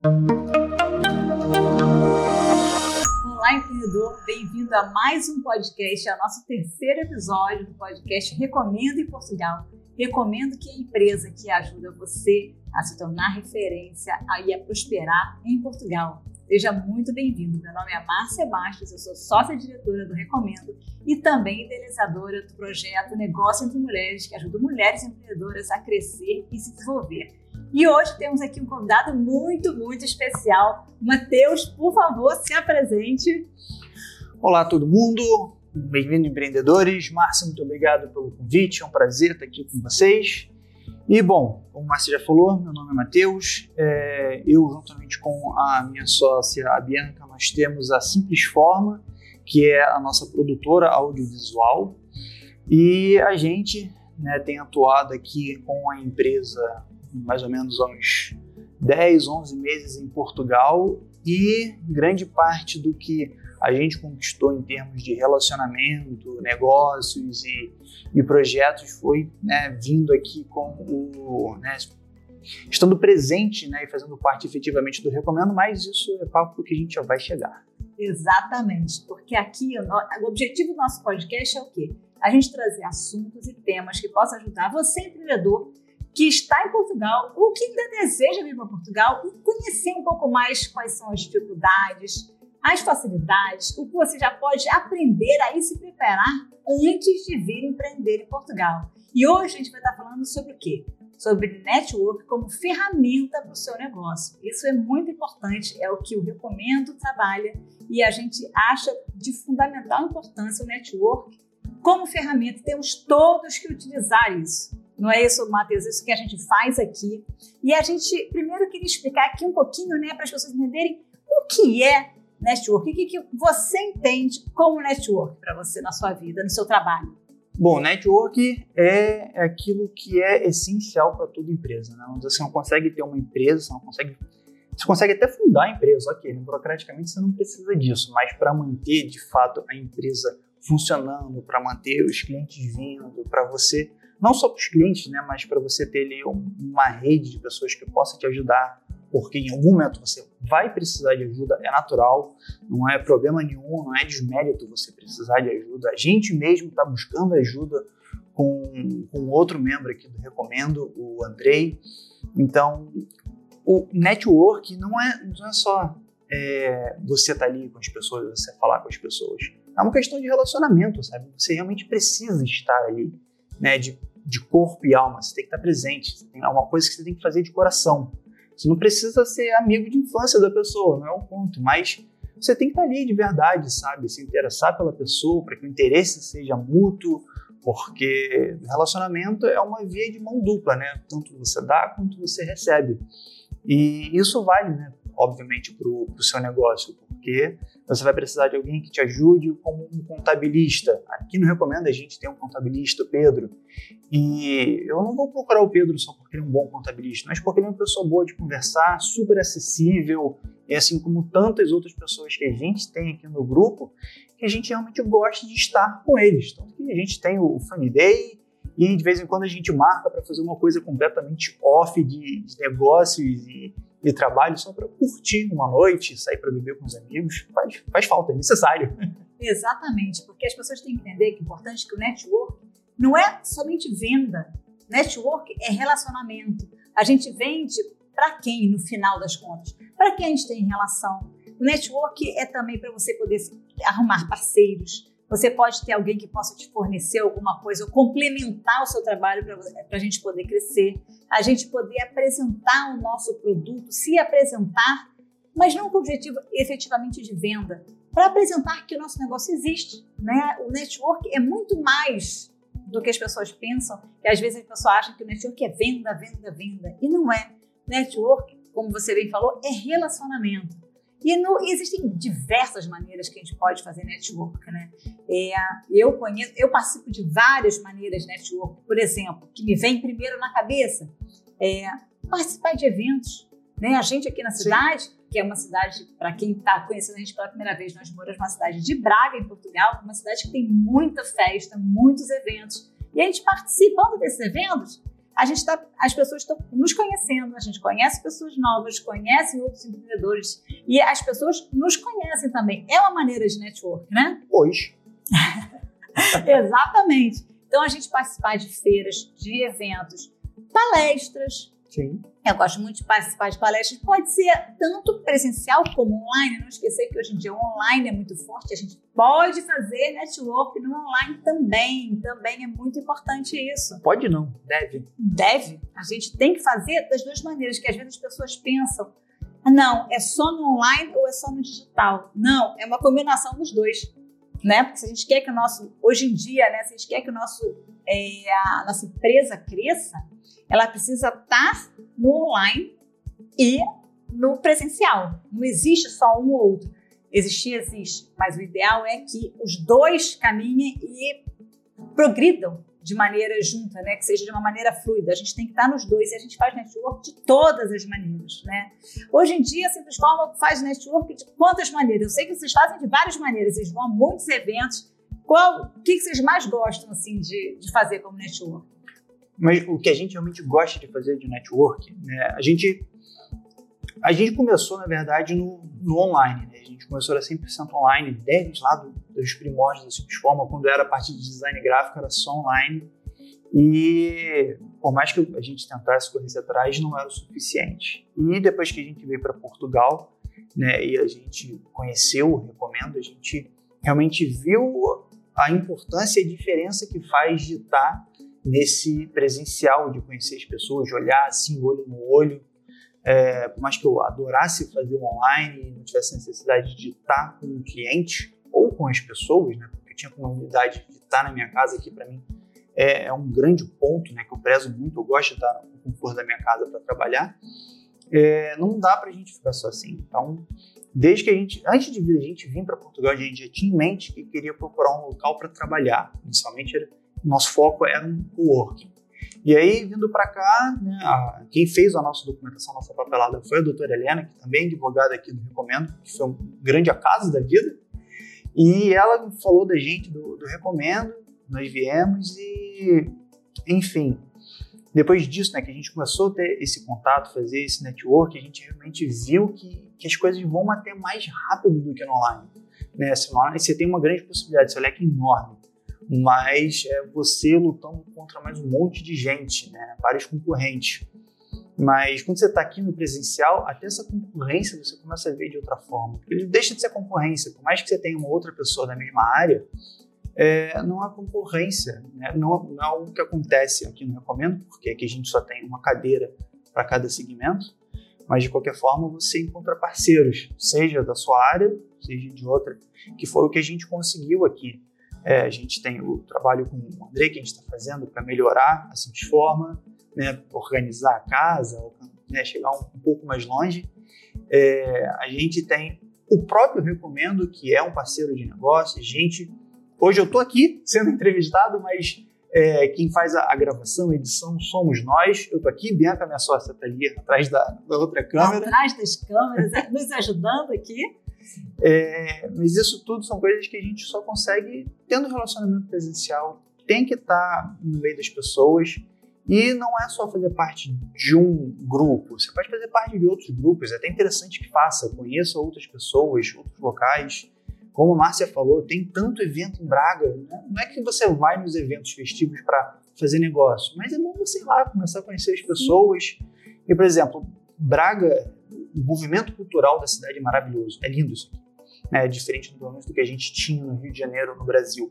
Olá, empreendedor, bem-vindo a mais um podcast, é o nosso terceiro episódio do podcast Recomendo em Portugal. Recomendo que a empresa que ajuda você a se tornar referência e a prosperar em Portugal. Seja muito bem-vindo. Meu nome é Márcia Bastos, eu sou sócia-diretora do Recomendo e também idealizadora do projeto Negócio entre Mulheres, que ajuda mulheres empreendedoras a crescer e se desenvolver. E hoje temos aqui um convidado muito, muito especial. Matheus, por favor, se apresente. Olá, todo mundo. Bem-vindo, empreendedores. Márcia, muito obrigado pelo convite. É um prazer estar aqui com vocês. E, bom, como o Márcia já falou, meu nome é Matheus. É, eu, juntamente com a minha sócia, a Bianca, nós temos a Simples Forma, que é a nossa produtora audiovisual. E a gente né, tem atuado aqui com a empresa mais ou menos uns 10, 11 meses em Portugal e grande parte do que a gente conquistou em termos de relacionamento, negócios e, e projetos foi né, vindo aqui com o. Né, estando presente né, e fazendo parte efetivamente do Recomendo, mas isso é papo que a gente já vai chegar. Exatamente, porque aqui o, o objetivo do nosso podcast é o quê? A gente trazer assuntos e temas que possam ajudar você, empreendedor, que está em Portugal ou que ainda deseja vir para Portugal e conhecer um pouco mais quais são as dificuldades, as facilidades, o que você já pode aprender a se preparar antes de vir empreender em Portugal. E hoje a gente vai estar falando sobre o quê? Sobre network como ferramenta para o seu negócio. Isso é muito importante, é o que eu recomendo trabalha e a gente acha de fundamental importância o network como ferramenta. Temos todos que utilizar isso. Não é isso, Matheus? Isso que a gente faz aqui. E a gente primeiro queria explicar aqui um pouquinho, né, para as pessoas entenderem o que é network. O que, que você entende como network para você na sua vida, no seu trabalho? Bom, network é aquilo que é essencial para toda empresa. Né? Você não consegue ter uma empresa, você não consegue. Você consegue até fundar a empresa, ok, burocraticamente você não precisa disso, mas para manter de fato a empresa funcionando, para manter os clientes vindo, para você não só para os clientes, né, mas para você ter ali uma rede de pessoas que possam te ajudar, porque em algum momento você vai precisar de ajuda, é natural, não é problema nenhum, não é desmérito você precisar de ajuda. A gente mesmo está buscando ajuda com, com outro membro aqui do Recomendo, o Andrei. Então, o network não é, não é só é, você estar tá ali com as pessoas, você falar com as pessoas. É uma questão de relacionamento, sabe? Você realmente precisa estar ali, né? De de corpo e alma, você tem que estar presente, tem alguma coisa que você tem que fazer de coração. Você não precisa ser amigo de infância da pessoa, não é o ponto, mas você tem que estar ali de verdade, sabe? Se interessar pela pessoa, para que o interesse seja mútuo, porque relacionamento é uma via de mão dupla, né? Tanto você dá quanto você recebe. E isso vale, né? Obviamente, para o seu negócio, porque você vai precisar de alguém que te ajude como um contabilista. Aqui no Recomenda a gente tem um contabilista, o Pedro, e eu não vou procurar o Pedro só porque ele é um bom contabilista, mas porque ele é uma pessoa boa de conversar, super acessível, e assim como tantas outras pessoas que a gente tem aqui no grupo, que a gente realmente gosta de estar com eles. Então, a gente tem o Funny Day, e de vez em quando a gente marca para fazer uma coisa completamente off de, de negócios e de trabalho só para curtir uma noite, sair para beber com os amigos, faz, faz falta, é necessário. Exatamente, porque as pessoas têm que entender que é importante que o network não é somente venda. Network é relacionamento. A gente vende para quem, no final das contas? Para quem a gente tem relação. O network é também para você poder arrumar parceiros, você pode ter alguém que possa te fornecer alguma coisa ou complementar o seu trabalho para a gente poder crescer, a gente poder apresentar o nosso produto, se apresentar, mas não com o objetivo efetivamente de venda, para apresentar que o nosso negócio existe. Né? O network é muito mais do que as pessoas pensam, que às vezes as pessoas acham que o network é venda, venda, venda, e não é. Network, como você bem falou, é relacionamento. E no, existem diversas maneiras que a gente pode fazer network, né? É, eu conheço, eu participo de várias maneiras de network. Por exemplo, que me vem primeiro na cabeça, é participar de eventos. Né? A gente aqui na cidade, Sim. que é uma cidade, para quem está conhecendo a gente pela primeira vez, nós moramos numa cidade de Braga, em Portugal, uma cidade que tem muita festa, muitos eventos. E a gente participando desses eventos, a gente tá, as pessoas estão nos conhecendo, a gente conhece pessoas novas, conhece outros empreendedores e as pessoas nos conhecem também. É uma maneira de network, né? Hoje. Exatamente. Então a gente participar de feiras, de eventos, palestras, Sim. Eu gosto muito de participar de palestras. Pode ser tanto presencial como online. Não esquecer que hoje em dia o online é muito forte. A gente pode fazer network no online também. Também é muito importante isso. Pode não, deve. Deve. A gente tem que fazer das duas maneiras, que às vezes as pessoas pensam, não, é só no online ou é só no digital. Não, é uma combinação dos dois. Né? Porque se a gente quer que o nosso, hoje em dia, né, se a gente quer que o nosso, é, a nossa empresa cresça, ela precisa estar no online e no presencial. Não existe só um ou outro. Existir, existe, mas o ideal é que os dois caminhem e progridam de maneira junta, né? Que seja de uma maneira fluida. A gente tem que estar nos dois e a gente faz network de todas as maneiras, né? Hoje em dia, a Simples Forma faz network de quantas maneiras? Eu sei que vocês fazem de várias maneiras, vocês vão a muitos eventos. Qual, o que vocês mais gostam, assim, de, de fazer como network? Mas o que a gente realmente gosta de fazer de network, né? A gente a gente começou, na verdade, no, no online. Né? A gente começou era 100% online, desde lá do, dos primórdios da Simples Forma, quando era a parte de design gráfico, era só online. E por mais que a gente tentasse correr atrás, não era o suficiente. E depois que a gente veio para Portugal, né, e a gente conheceu Recomendo, a gente realmente viu a importância e a diferença que faz de estar nesse presencial, de conhecer as pessoas, de olhar assim, olho no olho. É, por mais que eu adorasse fazer online não tivesse necessidade de estar com o cliente ou com as pessoas, né, porque eu tinha comunidade de estar na minha casa aqui para mim é, é, um grande ponto, né, que eu prezo muito, eu gosto de estar no conforto da minha casa para trabalhar. É, não dá para a gente ficar só assim. Então, desde que a gente, antes de a gente vir para Portugal, a gente já tinha em mente que queria procurar um local para trabalhar. Inicialmente era nosso foco era um co-working. E aí, vindo para cá, né, a, quem fez a nossa documentação, nossa papelada foi a doutora Helena, que também é advogada aqui do Recomendo, que foi um grande acaso da vida. E ela falou da gente do, do Recomendo, nós viemos e, enfim, depois disso, né, que a gente começou a ter esse contato, fazer esse network, a gente realmente viu que, que as coisas vão até mais rápido do que no online. Né? Se no online você tem uma grande possibilidade, seu leque enorme mas é você lutando contra mais um monte de gente, né? vários concorrentes. Mas quando você está aqui no presencial, até essa concorrência você começa a ver de outra forma. Ele deixa de ser concorrência, por mais que você tenha uma outra pessoa da mesma área, é, não há concorrência, né? não, não é algo que acontece aqui no Recomendo, porque aqui a gente só tem uma cadeira para cada segmento, mas de qualquer forma você encontra parceiros, seja da sua área, seja de outra, que foi o que a gente conseguiu aqui. É, a gente tem o trabalho com o André que a gente está fazendo para melhorar a simples forma, né, organizar a casa, né, chegar um, um, pouco mais longe. É, a gente tem o próprio Recomendo, que é um parceiro de negócio. Gente, hoje eu estou aqui sendo entrevistado, mas é, quem faz a, a, gravação, a edição, somos nós. Eu estou aqui, Bianca, minha sócia, está ali atrás da, da outra câmera. Atrás das câmeras, nos ajudando aqui. É, mas isso tudo são coisas que a gente só consegue tendo relacionamento presencial. Tem que estar no meio das pessoas. E não é só fazer parte de um grupo, você pode fazer parte de outros grupos. É até interessante que faça, conheça outras pessoas, outros locais. Como a Márcia falou, tem tanto evento em Braga. Né? Não é que você vai nos eventos festivos para fazer negócio, mas é bom você ir lá, começar a conhecer as pessoas. E, por exemplo, Braga o movimento cultural da cidade é maravilhoso. É lindo isso aqui. É diferente do, do que a gente tinha no Rio de Janeiro, no Brasil.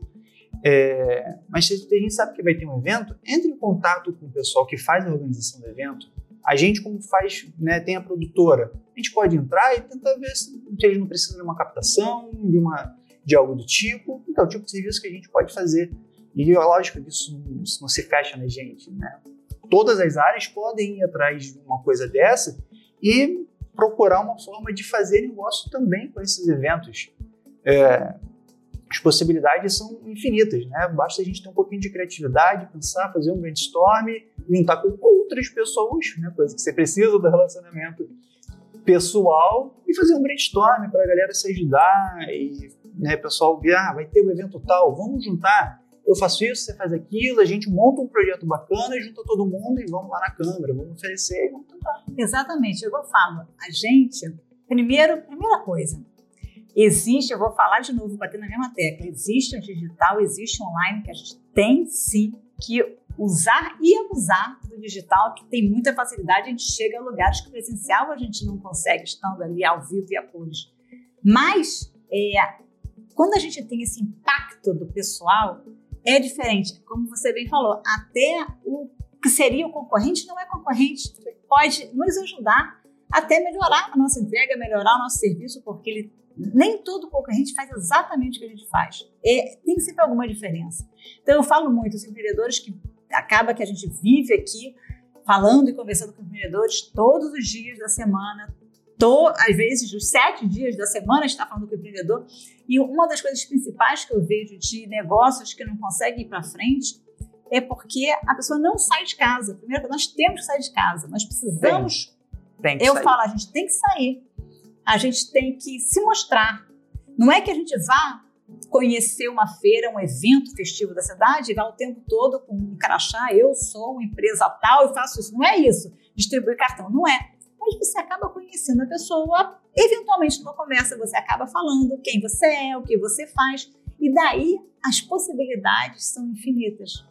É, mas se a gente sabe que vai ter um evento, entre em contato com o pessoal que faz a organização do evento. A gente, como faz, né, tem a produtora, a gente pode entrar e tentar ver se, se eles não precisam de uma captação, de, uma, de algo do tipo. Então, o tipo de serviço que a gente pode fazer. E é lógico que isso isso não se fecha na gente. Né? Todas as áreas podem ir atrás de uma coisa dessa e procurar uma forma de fazer negócio também com esses eventos. É, as possibilidades são infinitas, né? Basta a gente ter um pouquinho de criatividade, pensar, fazer um brainstorm, juntar com outras pessoas, né? Coisa que você precisa do relacionamento pessoal e fazer um brainstorm para a galera se ajudar e né, pessoal ah, vai ter um evento tal, vamos juntar. Eu faço isso, você faz aquilo, a gente monta um projeto bacana, junta todo mundo e vamos lá na Câmara, vamos oferecer e vamos tentar. Exatamente, eu falo, a gente, primeiro, primeira coisa, existe, eu vou falar de novo, bater na mesma tecla, existe o digital, existe online, que a gente tem sim que usar e abusar do digital, que tem muita facilidade, a gente chega a lugares que presencial a gente não consegue, estando ali ao vivo e a cores. Mas, é, quando a gente tem esse impacto do pessoal, é diferente. Como você bem falou, até o que seria o concorrente não é concorrente. Pode nos ajudar até melhorar a nossa entrega, melhorar o nosso serviço, porque ele, nem todo concorrente faz exatamente o que a gente faz. É, tem sempre alguma diferença. Então, eu falo muito, os empreendedores que acaba que a gente vive aqui falando e conversando com empreendedores todos os dias da semana, tô, às vezes, os sete dias da semana está falando com o empreendedor. E uma das coisas principais que eu vejo de negócios que não conseguem ir para frente é porque a pessoa não sai de casa. Primeiro, nós temos que sair de casa, nós precisamos. Tem, tem eu sair. falo, a gente tem que sair, a gente tem que se mostrar. Não é que a gente vá conhecer uma feira, um evento festivo da cidade e vá o tempo todo com um crachá, eu sou uma empresa tal e faço isso. Não é isso, distribuir cartão, não é mas você acaba conhecendo a pessoa, eventualmente numa conversa você acaba falando quem você é, o que você faz, e daí as possibilidades são infinitas.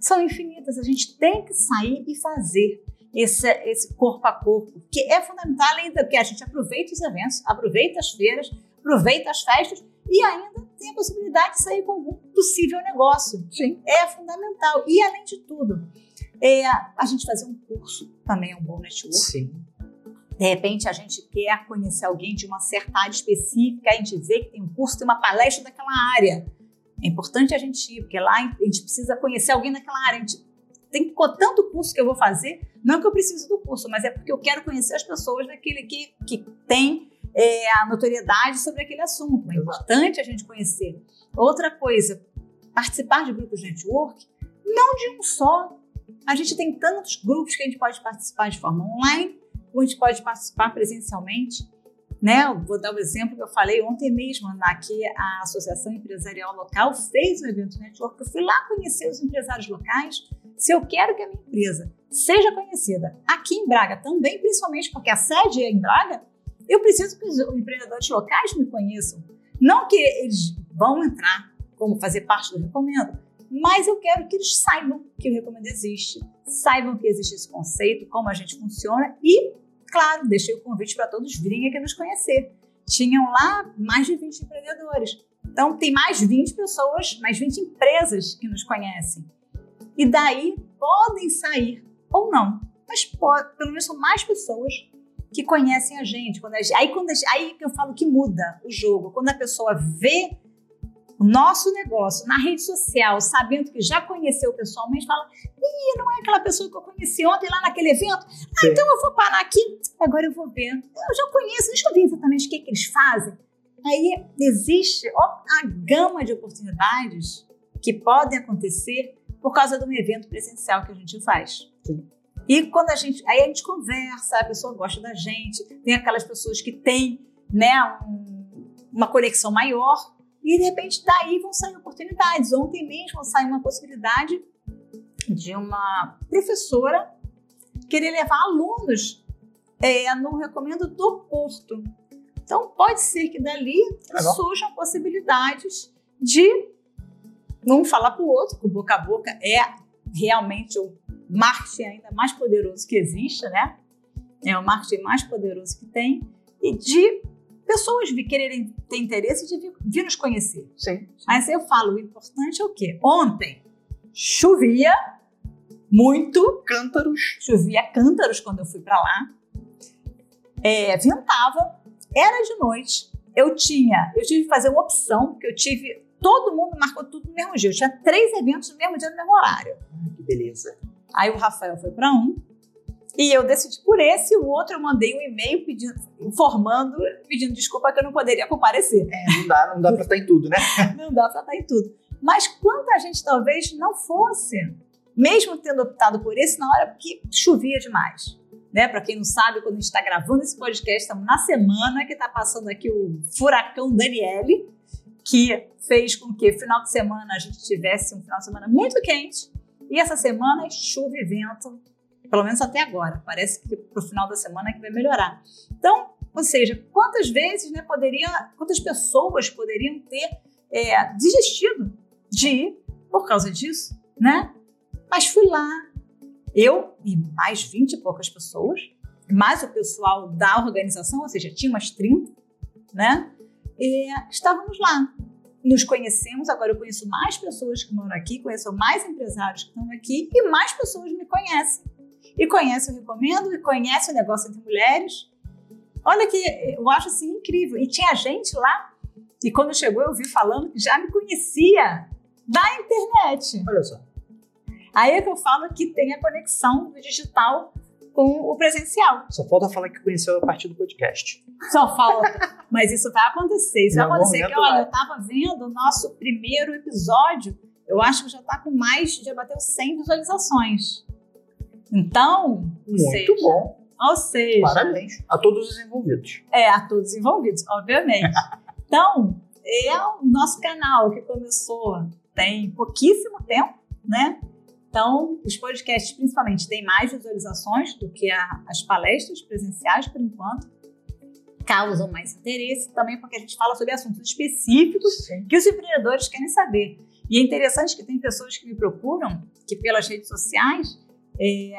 São infinitas, a gente tem que sair e fazer esse, esse corpo a corpo, que é fundamental, do que a gente aproveita os eventos, aproveita as feiras, aproveita as festas e ainda tem a possibilidade de sair com algum possível negócio. Sim. É fundamental. E além de tudo, é, a gente fazer um curso também é um bom network. Sim. De repente, a gente quer conhecer alguém de uma certa área específica, a gente vê que tem um curso, tem uma palestra daquela área. É importante a gente ir, porque lá a gente precisa conhecer alguém daquela área. A gente tem tanto curso que eu vou fazer, não que eu preciso do curso, mas é porque eu quero conhecer as pessoas daquele que, que tem é, a notoriedade sobre aquele assunto. É importante a gente conhecer. Outra coisa, participar de grupos de network, não de um só. A gente tem tantos grupos que a gente pode participar de forma online, gente pode participar presencialmente. Né? Vou dar o um exemplo que eu falei ontem mesmo, aqui a Associação Empresarial Local fez um evento network, eu fui lá conhecer os empresários locais. Se eu quero que a minha empresa seja conhecida aqui em Braga também, principalmente porque a sede é em Braga, eu preciso que os empreendedores locais me conheçam. Não que eles vão entrar como fazer parte do Recomendo, mas eu quero que eles saibam que o Recomendo existe, saibam que existe esse conceito, como a gente funciona e claro, deixei o convite para todos virem aqui nos conhecer. Tinham lá mais de 20 empreendedores. Então, tem mais 20 pessoas, mais 20 empresas que nos conhecem. E daí podem sair ou não, mas pode, pelo menos são mais pessoas que conhecem a gente. Quando a, aí, quando a, aí que eu falo que muda o jogo. Quando a pessoa vê nosso negócio na rede social, sabendo que já conheceu pessoalmente, fala: Ih, não é aquela pessoa que eu conheci ontem lá naquele evento? Ah, então eu vou parar aqui, agora eu vou ver. Eu já conheço, deixa eu ver exatamente o que, que eles fazem. Aí existe a gama de oportunidades que podem acontecer por causa de um evento presencial que a gente faz. Sim. E quando a gente, aí a gente conversa, a pessoa gosta da gente, tem aquelas pessoas que têm, né, um, uma conexão maior e de repente daí vão sair oportunidades. Ontem mesmo saiu uma possibilidade de uma professora querer levar alunos é, no recomendo do Porto. Então pode ser que dali Legal. surjam possibilidades de um falar para o outro, que o boca a boca é realmente o marketing ainda mais poderoso que existe, né? É o marketing mais poderoso que tem, e de pessoas quererem ter interesse de vir, vir nos conhecer. Sim. Mas eu falo, o importante é o quê? Ontem chovia muito. Cântaros. Chovia cântaros quando eu fui para lá. É, ventava, era de noite. Eu tinha, eu tive que fazer uma opção, porque eu tive. Todo mundo marcou tudo no mesmo dia. Eu tinha três eventos no mesmo dia, no mesmo horário. Que beleza. Aí o Rafael foi para um, e eu decidi por esse, o outro eu mandei um e-mail pedindo, informando, pedindo desculpa que eu não poderia comparecer. É, não dá, não dá para estar em tudo, né? não dá para estar em tudo. Mas quanta gente talvez não fosse, mesmo tendo optado por esse na hora porque chovia demais. Né? Para quem não sabe, quando a gente está gravando esse podcast, estamos na semana que está passando aqui o furacão Daniele, que fez com que final de semana a gente tivesse um final de semana muito quente e essa semana é chuva e vento, pelo menos até agora. Parece que para o final da semana é que vai melhorar. Então, ou seja, quantas vezes né, poderia, quantas pessoas poderiam ter é, desistido de ir por causa disso, né? Mas fui lá, eu e mais 20 e poucas pessoas, mais o pessoal da organização, ou seja, tinha umas 30, né? E estávamos lá. Nos conhecemos, agora eu conheço mais pessoas que moram aqui, conheço mais empresários que estão aqui e mais pessoas me conhecem. E conhecem, eu recomendo, e conhecem o negócio entre mulheres. Olha que eu acho assim incrível. E tinha gente lá, e quando chegou eu vi falando que já me conhecia da internet. Olha só. Aí é que eu falo que tem a conexão do digital com o presencial. Só falta falar que conheceu a partir do podcast. Só falta. Mas isso vai acontecer. Isso Em vai acontecer. Que, olha, vai. eu estava vendo o nosso primeiro episódio. Eu acho que já está com mais, já bateu 100 visualizações. Então, Muito seja, bom. Ou seja, Parabéns a todos os envolvidos. é, a todos envolvidos, obviamente. Então, é o nosso canal que começou tem pouquíssimo tempo, né? Então, os podcasts, principalmente, têm mais visualizações do que a- as palestras presenciais, por enquanto. Causam mais interesse também porque a gente fala sobre assuntos específicos Sim. que os empreendedores querem saber. E é interessante que tem pessoas que me procuram, que pelas redes sociais é,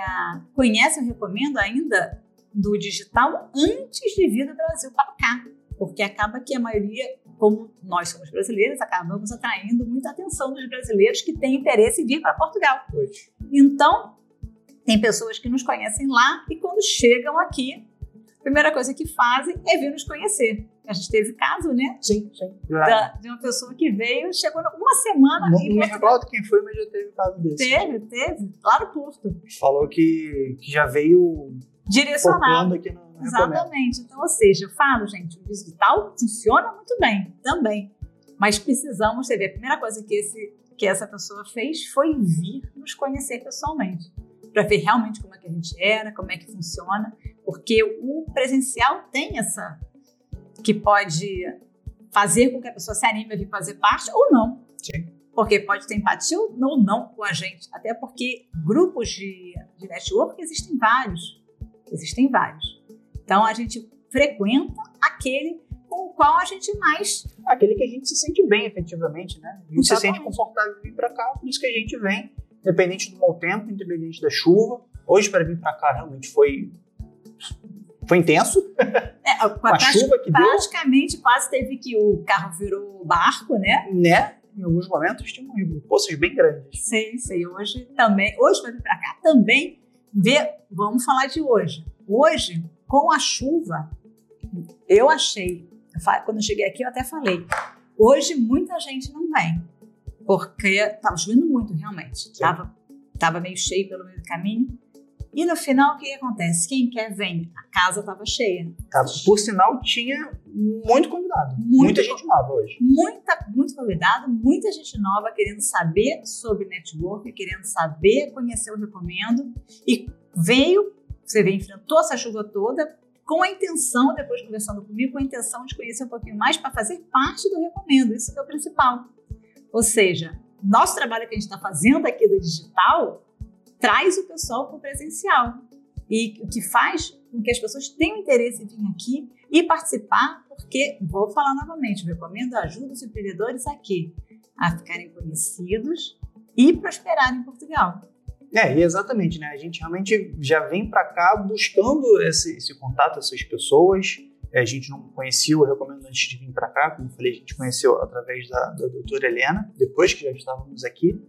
conhecem, eu recomendo ainda, do digital antes de vir do Brasil para cá. Porque acaba que a maioria, como nós somos brasileiros, acabamos atraindo muita atenção dos brasileiros que têm interesse em vir para Portugal. Pois. Então, tem pessoas que nos conhecem lá e quando chegam aqui, a primeira coisa que fazem é vir nos conhecer. A gente teve caso, né? Sim, sim. Da- de uma pessoa que veio, chegou uma semana não, em não me recordo quem foi, mas já teve caso desse. Teve, teve, lá no Porto. Falou que, que já veio Direcionado. aqui no. Exatamente. Então, ou seja, eu falo, gente, o digital funciona muito bem, também. Mas precisamos ter. A primeira coisa que, esse, que essa pessoa fez foi vir nos conhecer pessoalmente. Para ver realmente como é que a gente era, como é que funciona. Porque o presencial tem essa. Que pode fazer com que a pessoa se anime a vir fazer parte ou não. Sim. Porque pode ter empatia ou não com a gente. Até porque grupos de, de network existem vários. Existem vários. Então a gente frequenta aquele com o qual a gente mais. Aquele que a gente se sente bem, efetivamente, né? A gente se Exatamente. sente confortável em vir pra cá, por isso que a gente vem, independente do mau tempo, independente da chuva. Hoje, para vir pra cá, realmente foi. Foi intenso. É, Com a prati- chuva que deu, praticamente quase teve que o carro virou barco, né? né? Em alguns momentos tinha poços bem grandes. Sei, sei. Hoje também. Hoje vai vir para cá também. Ver, vamos falar de hoje. Hoje, com a chuva, eu achei. Quando eu cheguei aqui, eu até falei. Hoje muita gente não vem. Porque estava chovendo muito, realmente. Estava tava meio cheio pelo meio do caminho. E no final, o que acontece? Quem quer vem. A casa estava cheia. Tá? Por sinal, tinha muito convidado. Muito Muita gente nova hoje. muita, muito convidado, muita gente nova querendo saber sobre network, querendo saber, conhecer o recomendo. E veio, você vê, enfrentou essa chuva toda com a intenção, depois conversando comigo, com a intenção de conhecer um pouquinho mais para fazer parte do recomendo. Isso que é o principal. Ou seja, nosso trabalho que a gente está fazendo aqui do digital traz o pessoal para o presencial. E o que faz com que as pessoas tenham interesse em vir aqui e participar, porque, vou falar novamente, eu recomendo ajuda os empreendedores aqui a ficarem conhecidos e prosperarem em Portugal. É, exatamente, né? A gente realmente já vem para cá buscando esse, esse contato, essas pessoas. É, A gente não conhecia o Recomendo antes de vir para cá, como eu falei, a gente conheceu através da, da doutora Helena, depois que já estávamos aqui.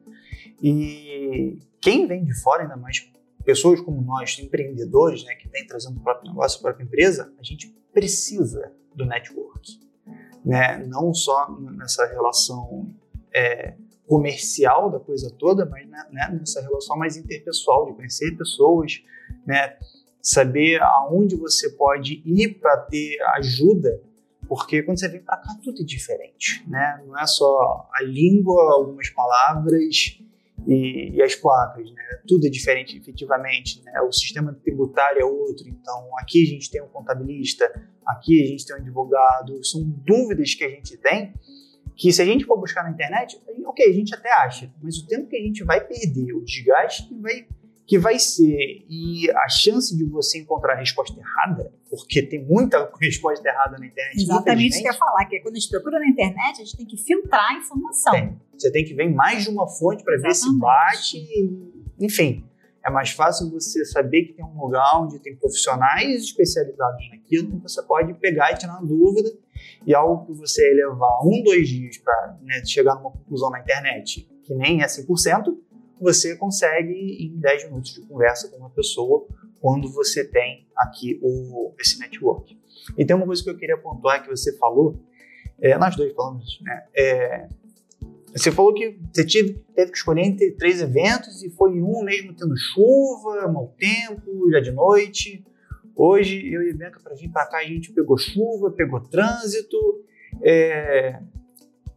E quem vem de fora, ainda mais pessoas como nós, empreendedores, né, que vem trazendo o próprio negócio, a própria empresa, a gente precisa do network. Né? Não só nessa relação é, comercial da coisa toda, mas né, né, nessa relação mais interpessoal, de conhecer pessoas, né, saber aonde você pode ir para ter ajuda, porque quando você vem para cá tudo é diferente, né? Não é só a língua, algumas palavras e, e as placas, né? Tudo é diferente efetivamente, né? O sistema tributário é outro, então aqui a gente tem um contabilista, aqui a gente tem um advogado, são dúvidas que a gente tem que se a gente for buscar na internet, ok, a gente até acha, mas o tempo que a gente vai perder, o desgaste que vai, que vai ser e a chance de você encontrar a resposta errada, porque tem muita resposta errada na internet. Exatamente isso que eu ia falar, que é quando a gente procura na internet, a gente tem que filtrar a informação. Tem. Você tem que ver mais de uma fonte para ver se bate, enfim é mais fácil você saber que tem um lugar onde tem profissionais especializados naquilo, que você pode pegar e tirar uma dúvida, e algo que você levar um, dois dias para né, chegar numa conclusão na internet, que nem é 100%, você consegue em 10 minutos de conversa com uma pessoa quando você tem aqui o, esse network. E tem uma coisa que eu queria pontuar que você falou, é, nós dois falamos, né? É, você falou que você teve, teve que escolher entre três eventos e foi em um mesmo tendo chuva, mau tempo, já de noite. Hoje, eu e a Bianca, para vir para cá, a gente pegou chuva, pegou trânsito. É...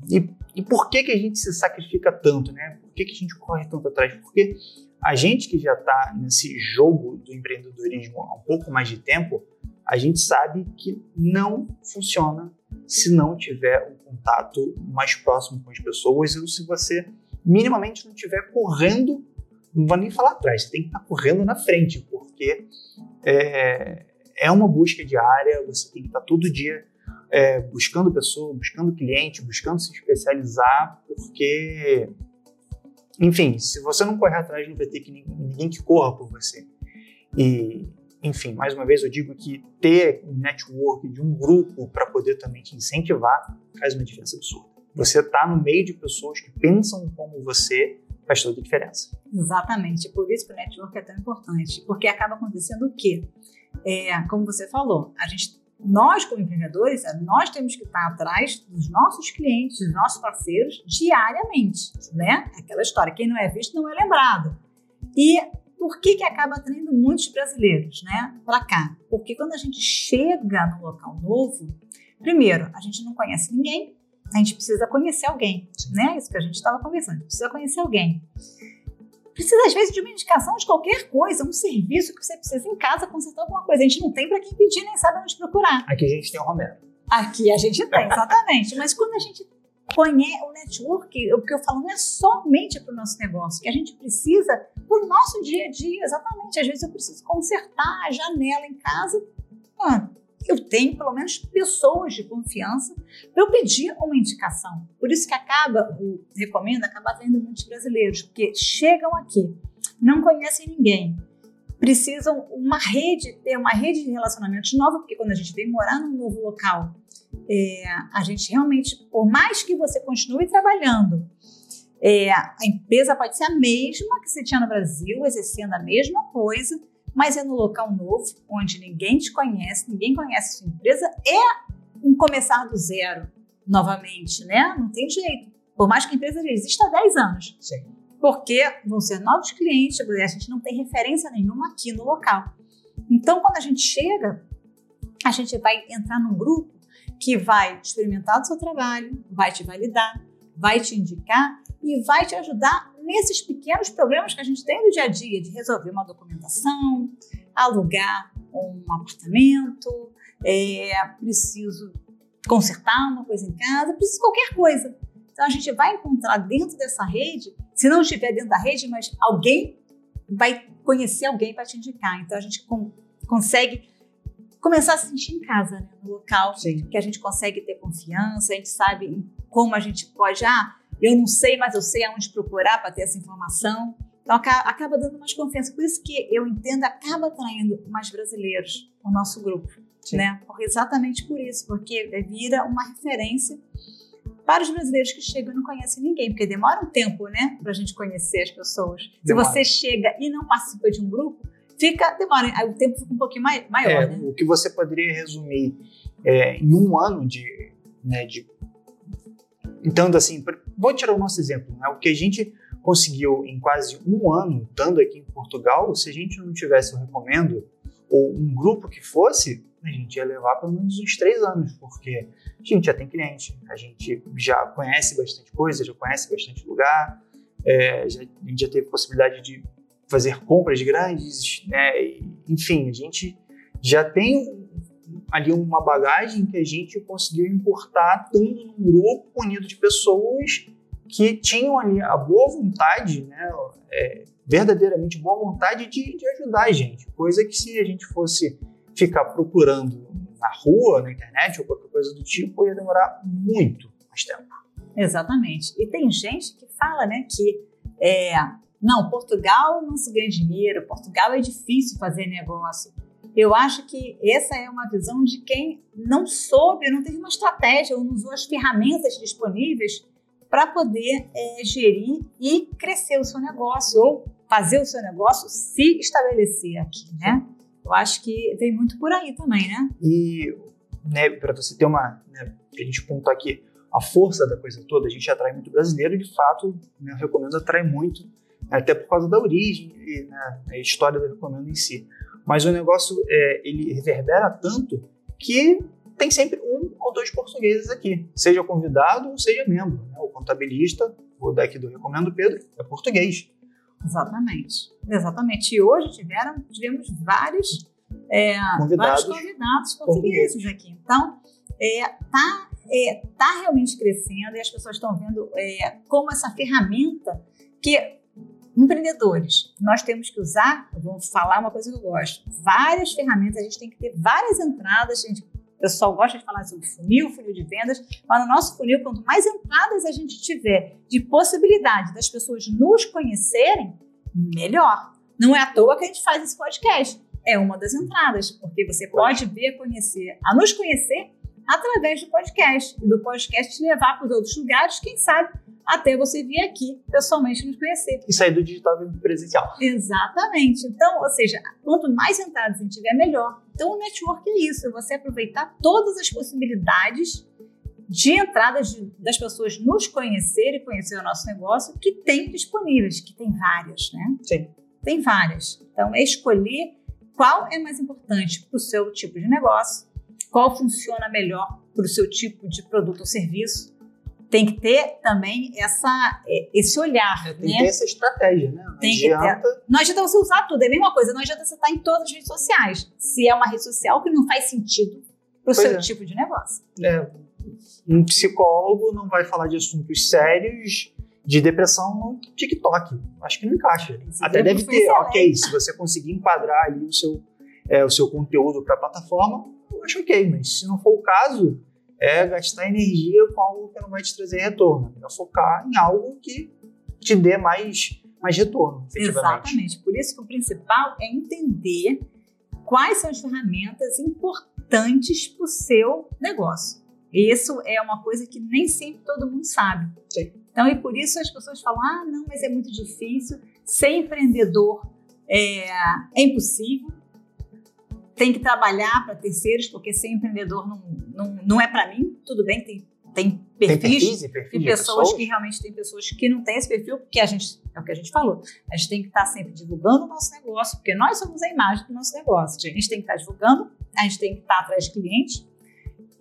E, e, por que, que a gente se sacrifica tanto, né? Por que, que a gente corre tanto atrás? Porque a gente que já está nesse jogo do empreendedorismo há um pouco mais de tempo, a gente sabe que não funciona se não tiver um contato mais próximo com as pessoas ou se você minimamente não estiver correndo, não vou nem falar atrás, você tem que estar correndo na frente, porque é, é uma busca diária, você tem que estar todo dia é, buscando pessoa, buscando cliente, buscando se especializar, porque, enfim, se você não correr atrás, não vai ter que ninguém que corra por você. E, enfim, mais uma vez eu digo que ter um network de um grupo para poder também te incentivar faz uma diferença absurda. Você está no meio de pessoas que pensam como você faz toda a diferença. Exatamente, por isso que o network é tão importante, porque acaba acontecendo o quê? É, como você falou, a gente, nós como empreendedores, nós temos que estar atrás dos nossos clientes, dos nossos parceiros diariamente, né? Aquela história, quem não é visto não é lembrado. E por que, que acaba atraindo muitos brasileiros né, para cá? Porque quando a gente chega no local novo, primeiro, a gente não conhece ninguém, a gente precisa conhecer alguém, né? Isso que a gente estava conversando, precisa conhecer alguém. Precisa, às vezes, de uma indicação de qualquer coisa, um serviço que você precisa em casa consertar alguma coisa. A gente não tem para quem pedir, nem sabe onde procurar. Aqui a gente tem o Romero. Aqui a gente tem, exatamente. Mas quando a gente conhece o network, o que eu falo não é somente para o nosso negócio, que a gente precisa para o nosso dia a dia, exatamente. Às vezes eu preciso consertar a janela em casa. Mano, eu tenho pelo menos pessoas de confiança para eu pedir uma indicação. Por isso que acaba, o recomendo, acaba tendo muitos brasileiros, porque chegam aqui, não conhecem ninguém, precisam uma rede, ter uma rede de relacionamentos nova, porque quando a gente vem morar num novo local, é, a gente realmente, por mais que você continue trabalhando, é, a empresa pode ser a mesma que você tinha no Brasil, exercendo a mesma coisa, mas é no local novo, onde ninguém te conhece, ninguém conhece a sua empresa, é um começar do zero novamente, né? Não tem jeito. Por mais que a empresa já exista há 10 anos. Sim. Porque vão ser novos clientes, a gente não tem referência nenhuma aqui no local. Então, quando a gente chega, a gente vai entrar num grupo que vai experimentar o seu trabalho, vai te validar, vai te indicar e vai te ajudar nesses pequenos problemas que a gente tem no dia a dia, de resolver uma documentação, alugar um apartamento, é, preciso consertar uma coisa em casa, preciso qualquer coisa. Então a gente vai encontrar dentro dessa rede, se não estiver dentro da rede, mas alguém vai conhecer alguém para te indicar. Então a gente com, consegue começar a se sentir em casa, né? no local Sim. que a gente consegue ter confiança, a gente sabe como a gente pode, ah, eu não sei, mas eu sei aonde procurar para ter essa informação. Então acaba dando mais confiança. Por isso que eu entendo, acaba atraindo mais brasileiros no nosso grupo. Sim. Né? Porque exatamente por isso, porque vira uma referência para os brasileiros que chegam e não conhecem ninguém, porque demora um tempo, né, para a gente conhecer as pessoas. Demora. Se você chega e não participa de um grupo, fica, demora, o tempo fica um pouquinho maior. É, né? O que você poderia resumir é, em um ano de, né, de. Então, assim, vou tirar o nosso exemplo. Né? O que a gente conseguiu em quase um ano, estando aqui em Portugal, se a gente não tivesse, eu recomendo, ou um grupo que fosse, a gente ia levar pelo menos uns três anos, porque a gente já tem cliente, a gente já conhece bastante coisa, já conhece bastante lugar, é, já, a gente já teve possibilidade de fazer compras grandes, né? enfim, a gente já tem ali uma bagagem que a gente conseguiu importar estando num grupo unido de pessoas que tinham ali a boa vontade, né, é, verdadeiramente boa vontade de, de ajudar a gente. Coisa que se a gente fosse ficar procurando na rua, na internet ou qualquer coisa do tipo, ia demorar muito mais tempo. Exatamente. E tem gente que fala, né, que é, não, Portugal não se ganha dinheiro, Portugal é difícil fazer negócio. Eu acho que essa é uma visão de quem não soube, não teve uma estratégia, ou não usou as ferramentas disponíveis para poder é, gerir e crescer o seu negócio, ou fazer o seu negócio se estabelecer aqui, né? Eu acho que vem muito por aí também, né? E né, para você ter uma, né, a gente pontuar aqui a força da coisa toda, a gente atrai muito brasileiro de fato, né, eu recomendo atrai muito, até por causa da origem e né, a história do recomendo em si. Mas o negócio é, ele reverbera tanto que tem sempre um ou dois portugueses aqui, seja convidado ou seja membro. Né? O contabilista, o daqui do Recomendo Pedro, é português. Exatamente. Exatamente. E hoje tiveram, tivemos vários, é, convidados, vários convidados portugueses aqui. Então, é, tá, é, tá realmente crescendo e as pessoas estão vendo é, como essa ferramenta que empreendedores, nós temos que usar, vou falar uma coisa que eu gosto, várias ferramentas, a gente tem que ter várias entradas, a gente o pessoal gosta de falar sobre funil, funil de vendas, mas no nosso funil, quanto mais entradas a gente tiver de possibilidade das pessoas nos conhecerem, melhor. Não é à toa que a gente faz esse podcast. É uma das entradas, porque você pode ver, conhecer, a nos conhecer através do podcast. E do podcast levar para os outros lugares, quem sabe até você vir aqui pessoalmente nos conhecer. E sair do digital presencial. Exatamente. Então, ou seja, quanto mais entradas a gente tiver, melhor. Então, o network é isso, é você aproveitar todas as possibilidades de entradas de, das pessoas nos conhecer e conhecer o nosso negócio que tem disponíveis, que tem várias, né? Sim. Tem várias. Então, é escolher qual é mais importante para o seu tipo de negócio, qual funciona melhor para o seu tipo de produto ou serviço, tem que ter também essa, é, esse olhar. É, tem né? que ter essa estratégia, né? Não tem adianta... que ter. Não adianta você usar tudo, é a mesma coisa, não adianta você estar em todas as redes sociais. Se é uma rede social que não faz sentido para o seu é. tipo de negócio. É, um psicólogo não vai falar de assuntos sérios de depressão no TikTok. Acho que não encaixa. Esse Até deve ter, ok, se você conseguir enquadrar ali o seu, é, o seu conteúdo para a plataforma, ok, mas se não for o caso, é gastar energia com algo que não vai te trazer retorno. É focar em algo que te dê mais, mais retorno. Exatamente. Por isso que o principal é entender quais são as ferramentas importantes para o seu negócio. Isso é uma coisa que nem sempre todo mundo sabe. Sim. Então, e por isso as pessoas falam: ah, não, mas é muito difícil. Ser empreendedor é, é impossível. Tem que trabalhar para terceiros, porque ser empreendedor não, não, não é para mim. Tudo bem, tem, tem Tem perfis perfis e perfis de pessoas que realmente tem pessoas que não têm esse perfil, porque a gente, é o que a gente falou, a gente tem que estar sempre divulgando o nosso negócio, porque nós somos a imagem do nosso negócio. A gente tem que estar divulgando, a gente tem que estar atrás de clientes,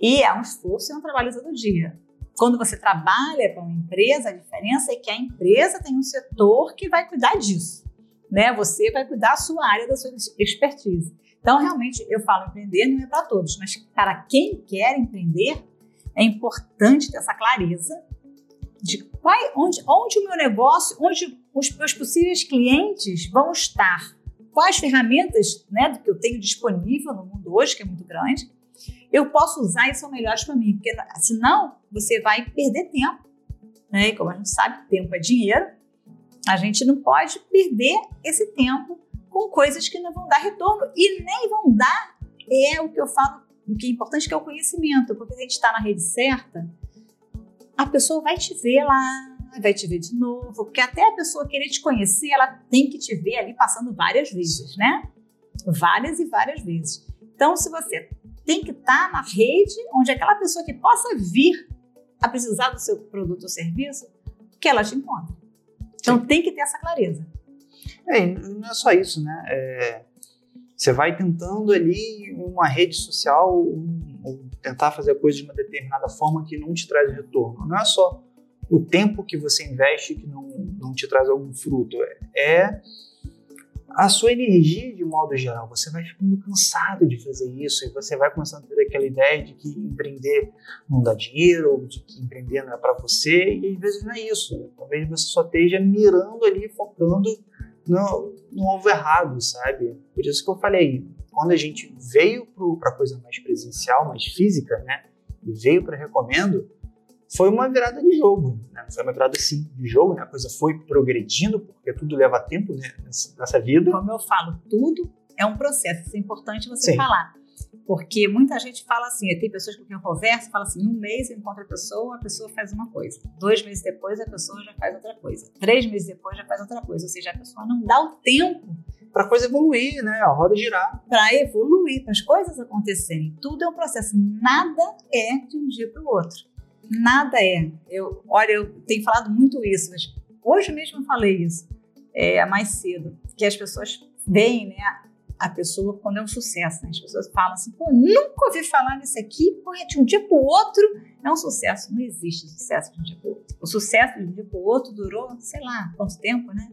e é um esforço e é um trabalho todo dia. Quando você trabalha para uma empresa, a diferença é que a empresa tem um setor que vai cuidar disso. Né? Você vai cuidar da sua área, da sua expertise. Então, realmente, eu falo empreender não é para todos, mas para quem quer empreender, é importante ter essa clareza de qual, onde, onde o meu negócio, onde os meus possíveis clientes vão estar, quais ferramentas né, do que eu tenho disponível no mundo hoje, que é muito grande, eu posso usar e são melhores para mim, porque senão você vai perder tempo. Né? E como a gente sabe, tempo é dinheiro, a gente não pode perder esse tempo com coisas que não vão dar retorno e nem vão dar, é o que eu falo, o que é importante que é o conhecimento, porque se a gente está na rede certa, a pessoa vai te ver lá, vai te ver de novo, porque até a pessoa querer te conhecer, ela tem que te ver ali passando várias vezes, né? Várias e várias vezes. Então, se você tem que estar na rede onde aquela pessoa que possa vir a precisar do seu produto ou serviço, que ela te encontre. Então, tem que ter essa clareza. É, não é só isso, né? É, você vai tentando ali uma rede social, um, tentar fazer a coisa de uma determinada forma que não te traz retorno. Não é só o tempo que você investe que não, não te traz algum fruto, é a sua energia de modo geral, você vai ficando cansado de fazer isso e você vai começando a ter aquela ideia de que empreender não dá dinheiro, ou de que empreender não é para você, e às vezes não é isso. Talvez você só esteja mirando ali, focando no, no errado, sabe? Por isso que eu falei, quando a gente veio para coisa mais presencial, mais física, né? E veio para recomendo, foi uma virada de jogo, né? Foi uma virada sim de jogo, né? A coisa foi progredindo, porque tudo leva tempo né? nessa vida. Como eu falo, tudo é um processo, isso é importante você sim. falar. Porque muita gente fala assim, tem pessoas com quem eu converso, fala assim, um mês eu encontro a pessoa, a pessoa faz uma coisa. Dois meses depois, a pessoa já faz outra coisa. Três meses depois, já faz outra coisa. Ou seja, a pessoa não dá o tempo para a coisa evoluir, né? A roda girar. Para evoluir, para as coisas acontecerem. Tudo é um processo. Nada é de um dia para o outro. Nada é. Eu, olha, eu tenho falado muito isso, mas hoje mesmo eu falei isso, é, mais cedo, que as pessoas veem, né? A pessoa quando é um sucesso, né? As pessoas falam assim, pô, nunca ouvi falar nisso aqui, pô, é de um dia para o outro é um sucesso. Não existe sucesso de um dia para o outro. O sucesso de um dia para o outro durou, sei lá, quanto tempo, né?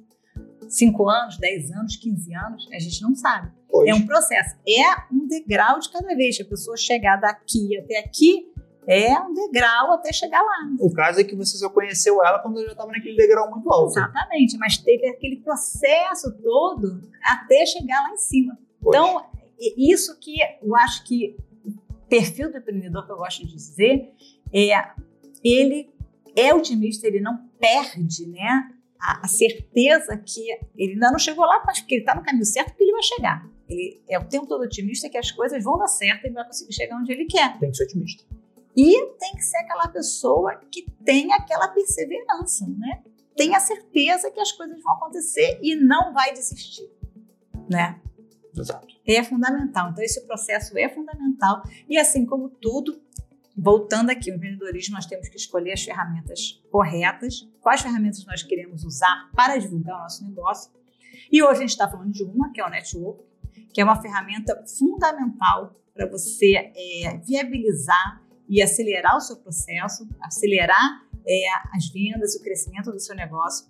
5 anos, 10 anos, 15 anos, a gente não sabe. Hoje. É um processo. É um degrau de cada vez. A pessoa chegar daqui até aqui é um degrau até chegar lá. O caso é que você só conheceu ela quando já estava naquele degrau muito alto. Exatamente, mas teve aquele processo todo até chegar lá em cima. Hoje. Então, isso que eu acho que o perfil do empreendedor que eu gosto de dizer é ele é otimista, ele não perde, né? a, a, certeza que ele ainda não chegou lá, mas que ele está no caminho certo, porque ele vai chegar. Ele é o tempo todo otimista que as coisas vão dar certo e ele vai conseguir chegar onde ele quer. Tem que ser otimista. E tem que ser aquela pessoa que tem aquela perseverança, né? Tem a certeza que as coisas vão acontecer e não vai desistir, né? Exato. É fundamental. Então, esse processo é fundamental. E assim como tudo, voltando aqui ao empreendedorismo, nós temos que escolher as ferramentas corretas, quais ferramentas nós queremos usar para divulgar o nosso negócio. E hoje a gente está falando de uma, que é o network, que é uma ferramenta fundamental para você é, viabilizar e acelerar o seu processo, acelerar é, as vendas, o crescimento do seu negócio.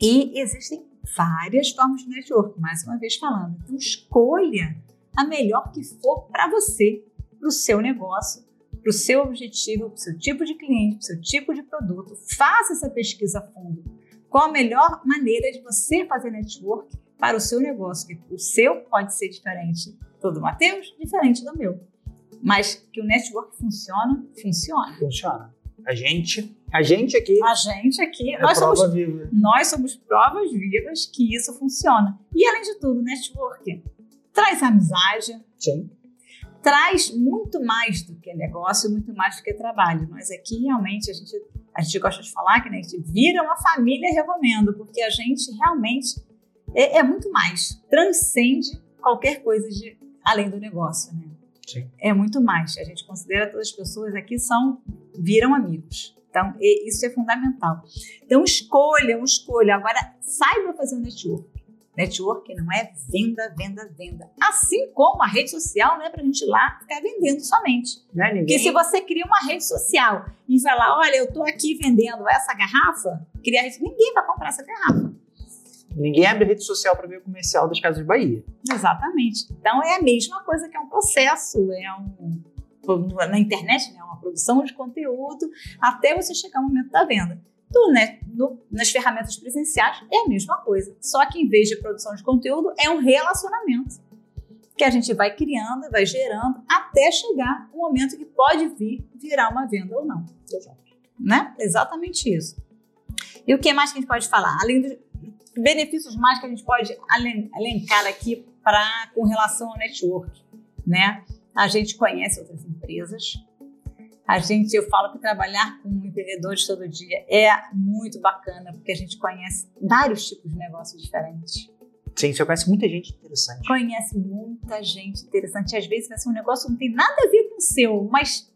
E existem várias formas de network, mais uma vez falando. Então, escolha a melhor que for para você, para o seu negócio para o seu objetivo, para o seu tipo de cliente, para o seu tipo de produto. Faça essa pesquisa a fundo. Qual a melhor maneira de você fazer network para o seu negócio? o seu pode ser diferente do Matheus, diferente do meu. Mas que o network funciona, funciona. Funciona. A gente, a gente aqui. A gente aqui. É nós, somos, viva. nós somos provas vivas que isso funciona. E além de tudo, network traz amizade. Sim traz muito mais do que negócio, muito mais do que trabalho. Nós aqui realmente a gente, a gente gosta de falar que né, a gente vira uma família recomendo, porque a gente realmente é, é, muito mais, transcende qualquer coisa de além do negócio, né? Sim. É muito mais. A gente considera todas as pessoas aqui são viram amigos. Então, isso é fundamental. Então, escolha, escolha. Agora, saiba fazer um network. Network não é venda, venda, venda. Assim como a rede social não é para a gente ir lá ficar vendendo somente. Não é ninguém... Porque se você cria uma rede social e falar, olha, eu estou aqui vendendo essa garrafa, criar ninguém vai comprar essa garrafa. Ninguém abre rede social para ver o comercial das Casas de Bahia. Exatamente. Então é a mesma coisa que é um processo, é um na internet, né, é uma produção de conteúdo até você chegar ao momento da venda do, né, no, nas ferramentas presenciais é a mesma coisa. Só que em vez de produção de conteúdo, é um relacionamento que a gente vai criando, vai gerando, até chegar o momento que pode vir virar uma venda ou não. Exato. Né? Exatamente isso. E o que mais que a gente pode falar? Além dos benefícios mais que a gente pode elencar aqui para com relação ao network, né? A gente conhece outras empresas, a gente, eu falo que trabalhar com empreendedores todo dia é muito bacana, porque a gente conhece vários tipos de negócios diferentes. Sim, você conhece muita gente interessante. Conhece muita gente interessante. Às vezes vai ser um negócio que não tem nada a ver com o seu, mas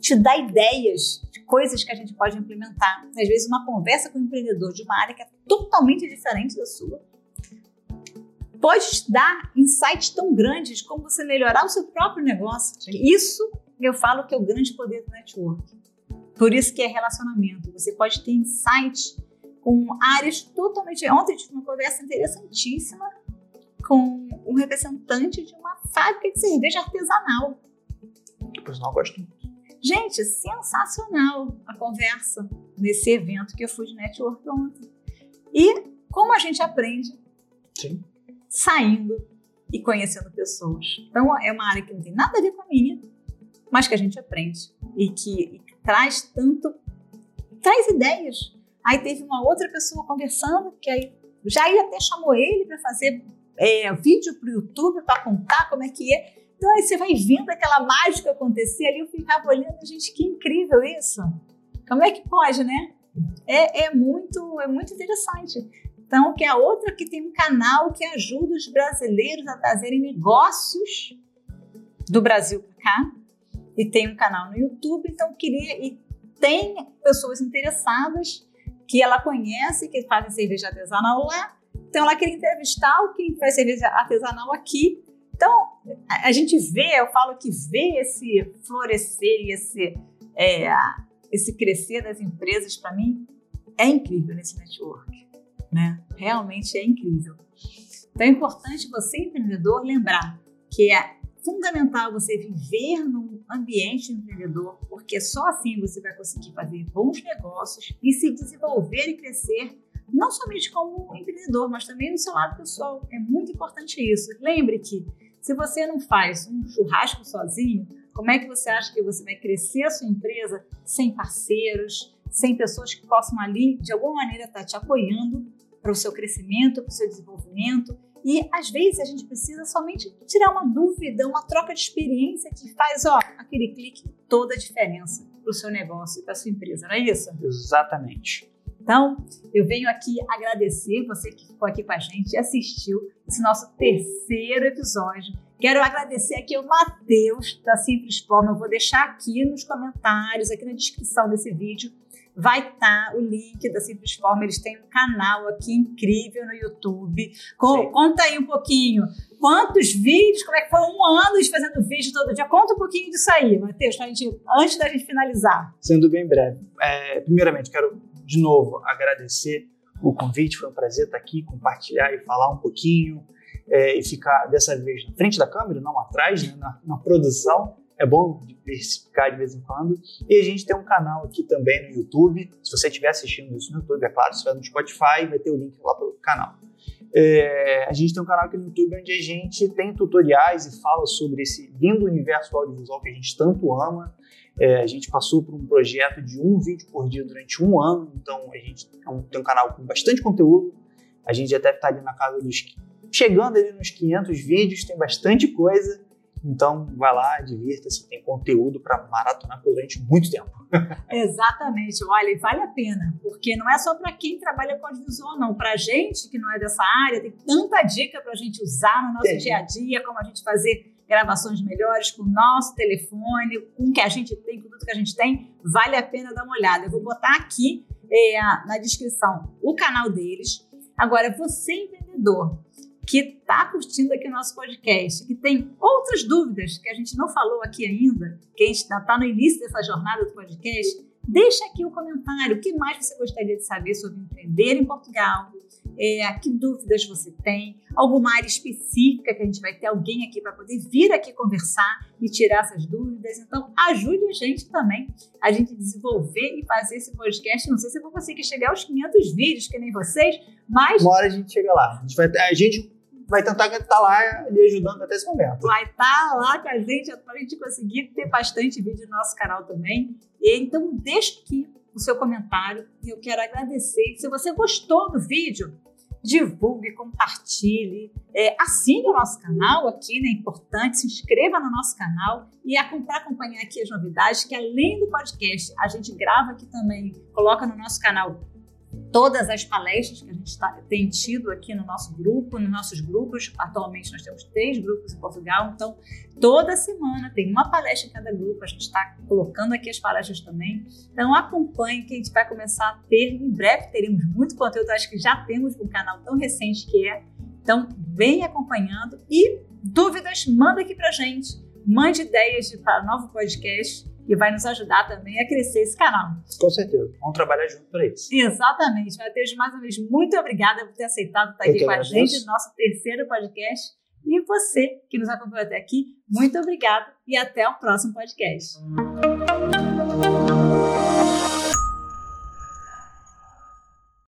te dá ideias de coisas que a gente pode implementar. Às vezes uma conversa com um empreendedor de uma área que é totalmente diferente da sua pode te dar insights tão grandes como você melhorar o seu próprio negócio. Isso eu falo que é o grande poder do network. Por isso que é relacionamento. Você pode ter insights com áreas totalmente. Ontem tive uma conversa interessantíssima com um representante de uma fábrica de cerveja artesanal. Pois não, gosto. Gente, sensacional a conversa nesse evento que eu fui de network ontem. E como a gente aprende Sim. saindo e conhecendo pessoas. Então, é uma área que não tem nada a ver com a minha, mas que a gente aprende e que, e que traz tanto, traz ideias. Aí teve uma outra pessoa conversando, que aí Jair até chamou ele para fazer é, vídeo para o YouTube para contar como é que é. Então aí você vai vendo aquela mágica acontecer ali, eu ficava olhando, gente, que incrível isso. Como é que pode, né? É, é muito, é muito interessante. Então, que é a outra que tem um canal que ajuda os brasileiros a trazerem negócios do Brasil para cá. E tem um canal no YouTube, então queria. E tem pessoas interessadas que ela conhece, que fazem cerveja artesanal lá. Então, ela queria entrevistar o que faz cerveja artesanal aqui então, a, gente vê, eu falo que vê esse florescer e esse, é, esse crescer das empresas, para mim, é incrível nesse network. Né? Realmente é incrível. Então, é importante você, empreendedor, lembrar que é fundamental você viver num ambiente empreendedor, porque só assim você vai conseguir fazer bons negócios e se desenvolver e crescer, não somente como empreendedor, mas também no seu lado pessoal. É muito importante isso. Lembre que se você não faz um churrasco sozinho, como é que você acha que você vai crescer a sua empresa sem parceiros, sem pessoas que possam ali, de alguma maneira, estar te apoiando para o seu crescimento, para o seu desenvolvimento? E às vezes a gente precisa somente tirar uma dúvida, uma troca de experiência que faz, ó, aquele clique toda a diferença para o seu negócio e para a sua empresa, não é isso? Exatamente. Então, eu venho aqui agradecer você que ficou aqui com a gente e assistiu esse nosso terceiro episódio. Quero agradecer aqui o Matheus da Simples Forma. Eu vou deixar aqui nos comentários, aqui na descrição desse vídeo, vai estar tá o link da Simples Forma. Eles têm um canal aqui incrível no YouTube. Com, conta aí um pouquinho. Quantos vídeos? Como é que foi um ano de fazendo vídeo todo dia? Conta um pouquinho disso aí, Matheus, antes da gente finalizar. Sendo bem breve. É, primeiramente, quero de novo, agradecer o convite, foi um prazer estar aqui, compartilhar e falar um pouquinho é, e ficar dessa vez na frente da câmera, não atrás, né, na, na, produção. É bom diversificar de vez em quando. E a gente tem um canal aqui também no YouTube. Se você estiver assistindo isso no YouTube, é claro, se estiver no Spotify, vai ter o link lá para o canal. É, a gente tem um canal aqui no YouTube onde a gente tem tutoriais e fala sobre esse lindo universo audiovisual que a gente tanto ama. É, a gente passou por um projeto de um vídeo por dia durante um ano, então a gente é um, tem um canal com bastante conteúdo. A gente já deve estar ali na casa dos. chegando ali nos 500 vídeos, tem bastante coisa. Então, vai lá, divirta-se, tem conteúdo para maratonar durante muito tempo. Exatamente, olha, vale a pena, porque não é só para quem trabalha com audiovisual, não. Para gente que não é dessa área, tem tanta dica para a gente usar no nosso tem. dia a dia, como a gente fazer gravações melhores com o nosso telefone, com o que a gente tem, com tudo que a gente tem, vale a pena dar uma olhada. Eu vou botar aqui é, na descrição o canal deles. Agora, você empreendedor que está curtindo aqui o nosso podcast, que tem outras dúvidas que a gente não falou aqui ainda, que a gente está no início dessa jornada do podcast, deixa aqui o um comentário. O que mais você gostaria de saber sobre empreender em Portugal? É, que dúvidas você tem? Alguma área específica que a gente vai ter alguém aqui para poder vir aqui conversar e tirar essas dúvidas? Então, ajude a gente também, a gente desenvolver e fazer esse podcast. Não sei se eu vou conseguir chegar aos 500 vídeos, que nem vocês, mas... Uma hora a gente chega lá. A gente vai, a gente vai tentar estar lá lhe ajudando até esse momento. Vai estar tá lá com a gente para a gente conseguir ter bastante vídeo no nosso canal também. E, então, deixa aqui o seu comentário e eu quero agradecer. Se você gostou do vídeo, divulgue, compartilhe, é, assine o nosso canal aqui, né? É importante, se inscreva no nosso canal e para acompanhar aqui as novidades, que além do podcast, a gente grava aqui também, coloca no nosso canal todas as palestras que a gente tá, tem tido aqui no nosso grupo, nos nossos grupos. Atualmente nós temos três grupos em Portugal, então toda semana tem uma palestra em cada grupo. A gente está colocando aqui as palestras também. Então acompanhe que a gente vai começar a ter. Em breve teremos muito conteúdo, acho que já temos um canal tão recente que é. Então vem acompanhando e dúvidas, manda aqui pra gente. Mande ideias para novo podcast e vai nos ajudar também a crescer esse canal. Com certeza. Vamos trabalhar junto para isso. Exatamente. Matheus, mais uma vez, muito obrigada por ter aceitado estar aqui com a gente no nosso terceiro podcast. E você que nos acompanhou até aqui, muito obrigada e até o próximo podcast.